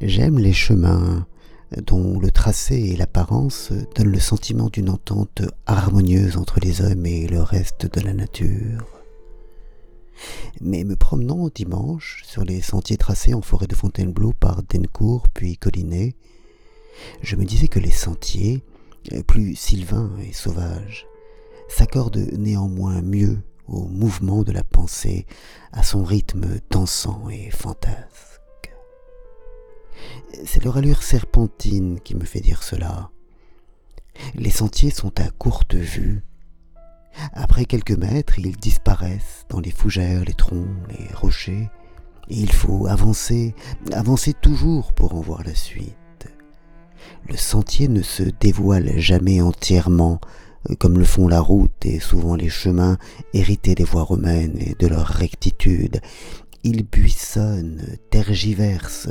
J'aime les chemins dont le tracé et l'apparence donnent le sentiment d'une entente harmonieuse entre les hommes et le reste de la nature. Mais me promenant dimanche sur les sentiers tracés en forêt de Fontainebleau par Dencourt puis Collinet, je me disais que les sentiers, plus sylvains et sauvages, s'accordent néanmoins mieux au mouvement de la pensée, à son rythme dansant et fantasque. C'est leur allure serpentine qui me fait dire cela. Les sentiers sont à courte vue. Après quelques mètres, ils disparaissent dans les fougères, les troncs, les rochers, et il faut avancer, avancer toujours pour en voir la suite. Le sentier ne se dévoile jamais entièrement, comme le font la route et souvent les chemins hérités des voies romaines et de leur rectitude. Il buissonne, tergiverse,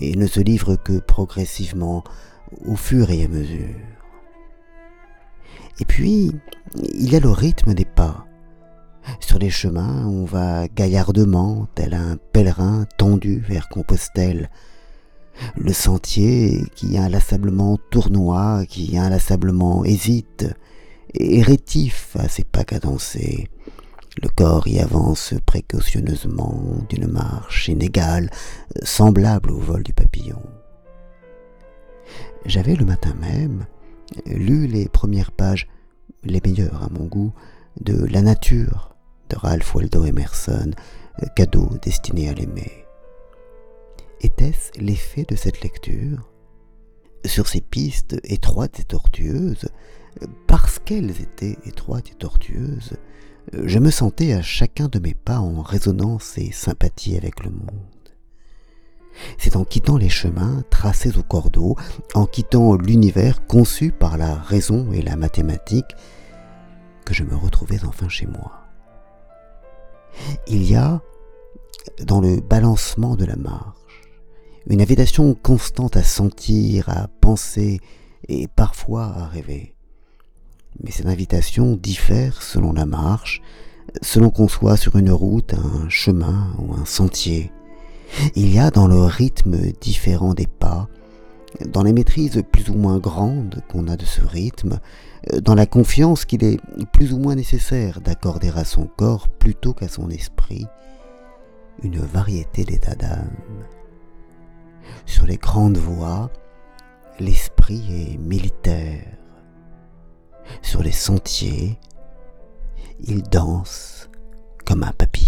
et ne se livre que progressivement, au fur et à mesure. Et puis, il y a le rythme des pas. Sur les chemins, on va gaillardement, tel un pèlerin tendu vers Compostelle. Le sentier qui inlassablement tournoie, qui inlassablement hésite, est rétif à ses pas cadencés. Le corps y avance précautionneusement d'une marche inégale, semblable au vol du papillon. J'avais le matin même lu les premières pages, les meilleures à mon goût, de La nature de Ralph Waldo Emerson, cadeau destiné à l'aimer. Était-ce l'effet de cette lecture? Sur ces pistes étroites et tortueuses, parce qu'elles étaient étroites et tortueuses, je me sentais à chacun de mes pas en résonance et sympathie avec le monde. C'est en quittant les chemins tracés au cordeau, en quittant l'univers conçu par la raison et la mathématique, que je me retrouvais enfin chez moi. Il y a, dans le balancement de la marche, une invitation constante à sentir, à penser et parfois à rêver mais cette invitation diffère selon la marche, selon qu'on soit sur une route, un chemin ou un sentier. Il y a dans le rythme différent des pas, dans les maîtrises plus ou moins grandes qu'on a de ce rythme, dans la confiance qu'il est plus ou moins nécessaire d'accorder à son corps plutôt qu'à son esprit, une variété d'états d'âme. Sur les grandes voies, l'esprit est militaire, les sentiers, il danse comme un papillon.